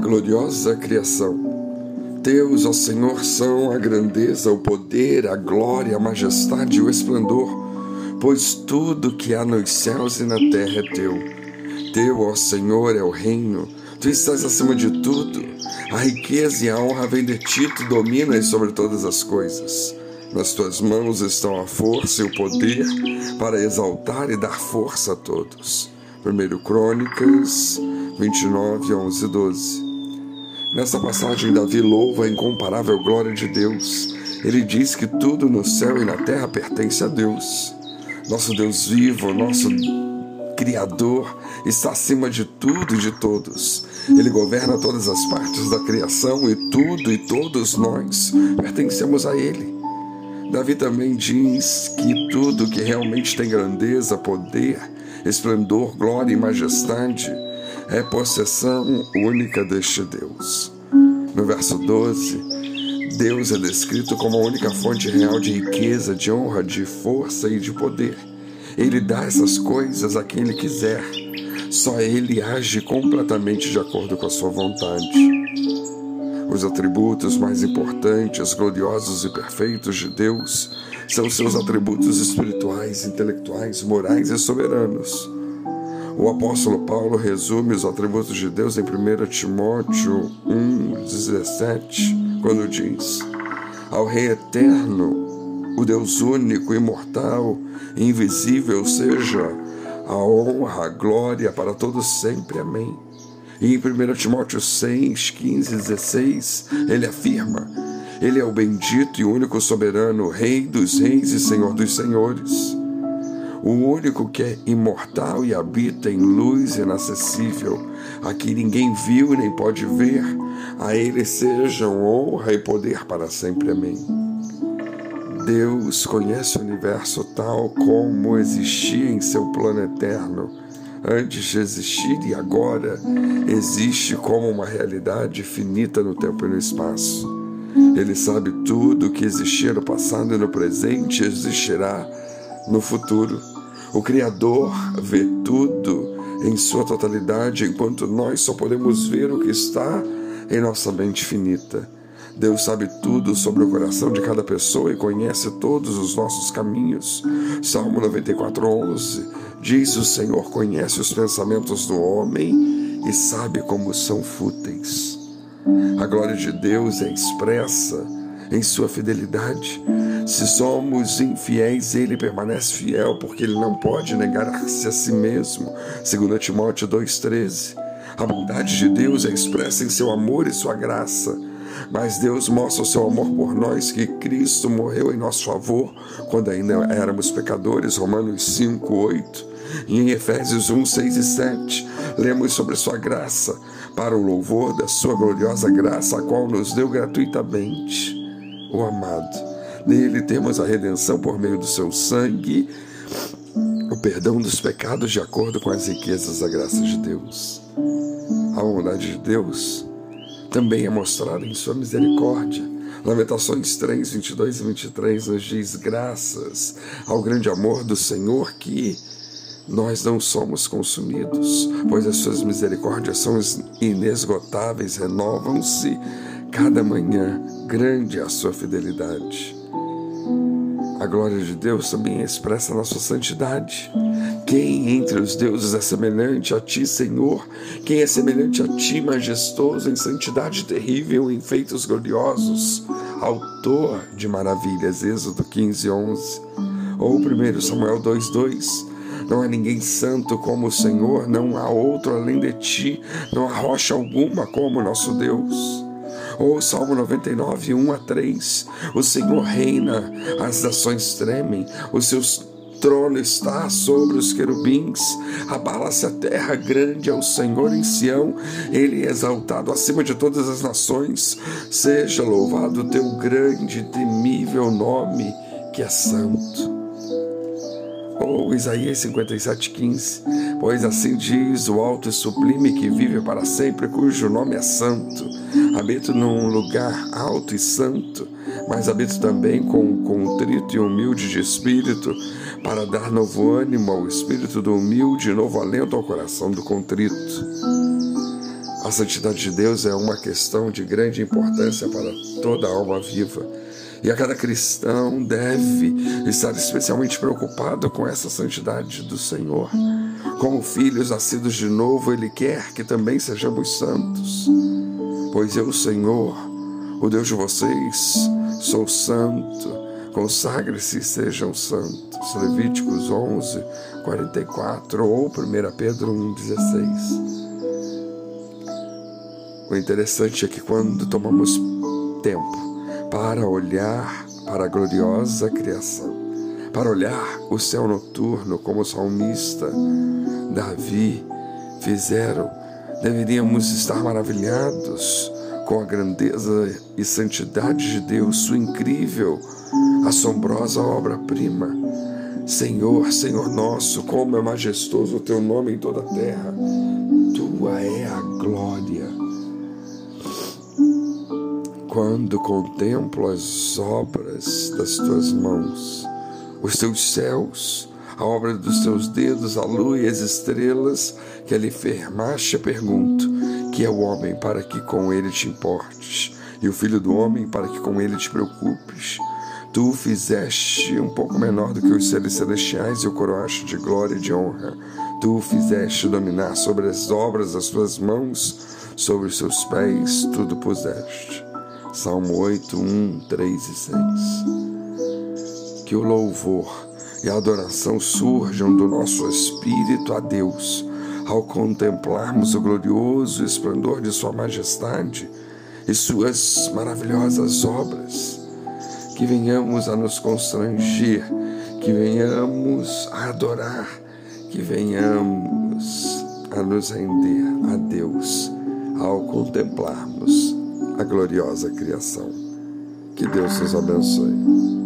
gloriosa criação. Teus, ó Senhor, são a grandeza, o poder, a glória, a majestade e o esplendor, pois tudo que há nos céus e na terra é teu. Teu, ó Senhor, é o reino, tu estás acima de tudo. A riqueza e a honra vêm de ti, tu dominas sobre todas as coisas. Nas tuas mãos estão a força e o poder para exaltar e dar força a todos. 1 Crônicas 29, 11 e 12. Nesta passagem, Davi louva a incomparável glória de Deus. Ele diz que tudo no céu e na terra pertence a Deus. Nosso Deus vivo, nosso Criador, está acima de tudo e de todos. Ele governa todas as partes da criação e tudo e todos nós pertencemos a Ele. Davi também diz que tudo que realmente tem grandeza, poder, esplendor, glória e majestade é possessão única deste Deus. No verso 12, Deus é descrito como a única fonte real de riqueza, de honra, de força e de poder. Ele dá essas coisas a quem ele quiser. Só ele age completamente de acordo com a sua vontade. Os atributos mais importantes, gloriosos e perfeitos de Deus são seus atributos espirituais, intelectuais, morais e soberanos. O apóstolo Paulo resume os atributos de Deus em 1 Timóteo 1,17, quando diz: Ao Rei eterno, o Deus único, imortal, invisível, seja a honra, a glória para todos sempre. Amém. E em 1 Timóteo 6, 15 e 16, ele afirma: Ele é o bendito e único soberano, Rei dos reis e Senhor dos senhores o único que é imortal e habita em luz inacessível, a que ninguém viu nem pode ver, a ele sejam honra e poder para sempre. Amém. Deus conhece o universo tal como existia em seu plano eterno, antes de existir e agora existe como uma realidade finita no tempo e no espaço. Ele sabe tudo o que existia no passado e no presente existirá no futuro. O Criador vê tudo em sua totalidade, enquanto nós só podemos ver o que está em nossa mente finita. Deus sabe tudo sobre o coração de cada pessoa e conhece todos os nossos caminhos. Salmo 94:11 diz: "O Senhor conhece os pensamentos do homem e sabe como são fúteis." A glória de Deus é expressa em sua fidelidade. Se somos infiéis, ele permanece fiel, porque ele não pode negar-se a si mesmo. 2 Timóteo 2,13. A bondade de Deus é expressa em seu amor e sua graça. Mas Deus mostra o seu amor por nós, que Cristo morreu em nosso favor quando ainda éramos pecadores. Romanos 5, 8. E em Efésios 1, 6 e 7, lemos sobre sua graça, para o louvor da sua gloriosa graça, a qual nos deu gratuitamente o amado. Nele temos a redenção por meio do seu sangue, o perdão dos pecados de acordo com as riquezas da graça de Deus. A bondade de Deus também é mostrada em sua misericórdia. Lamentações 3, 22 e 23 nos diz: graças ao grande amor do Senhor que nós não somos consumidos, pois as suas misericórdias são inesgotáveis, renovam-se cada manhã, grande é a sua fidelidade. A glória de Deus também expressa a nossa santidade. Quem entre os deuses é semelhante a ti, Senhor? Quem é semelhante a ti, majestoso, em santidade terrível, em feitos gloriosos? Autor de maravilhas, Êxodo 15, 11. Ou 1 Samuel 2, 2. Não há ninguém santo como o Senhor, não há outro além de ti, não há rocha alguma como nosso Deus. Ou Salmo 99, 1 a 3. O Senhor reina, as nações tremem, os seus trono está sobre os querubins, abala-se a terra, grande é o Senhor em Sião, ele é exaltado acima de todas as nações. Seja louvado o teu grande e temível nome, que é santo. Ou Isaías 57,15: Pois assim diz o alto e sublime que vive para sempre, cujo nome é santo. Habito num lugar alto e santo, mas habito também com contrito e humilde de espírito, para dar novo ânimo ao espírito do humilde e novo alento ao coração do contrito. A santidade de Deus é uma questão de grande importância para toda alma viva. E a cada cristão deve estar especialmente preocupado com essa santidade do Senhor. Como filhos nascidos de novo, Ele quer que também sejamos santos. Pois eu, Senhor, o Deus de vocês, sou santo. Consagre-se e sejam santos. Levíticos 11, 44 ou 1 Pedro 1, 16. O interessante é que quando tomamos tempo para olhar para a gloriosa criação, para olhar o céu noturno como o salmista Davi fizeram, deveríamos estar maravilhados com a grandeza e santidade de Deus, sua incrível, assombrosa obra-prima. Senhor, Senhor nosso, como é majestoso o teu nome em toda a terra. Tua é a glória quando contemplo as obras das tuas mãos, os teus céus, a obra dos teus dedos, a lua e as estrelas que ali firmaste, pergunto: que é o homem para que com ele te importes, e o filho do homem para que com ele te preocupes? Tu fizeste um pouco menor do que os seres celestiais e o coroaste de glória e de honra. Tu fizeste dominar sobre as obras das tuas mãos, sobre os seus pés tudo puseste. Salmo 8, 1, 3 e 6. Que o louvor e a adoração surjam do nosso espírito a Deus ao contemplarmos o glorioso esplendor de Sua Majestade e Suas maravilhosas obras. Que venhamos a nos constranger, que venhamos a adorar, que venhamos a nos render a Deus ao contemplarmos a gloriosa criação. Que Deus nos abençoe.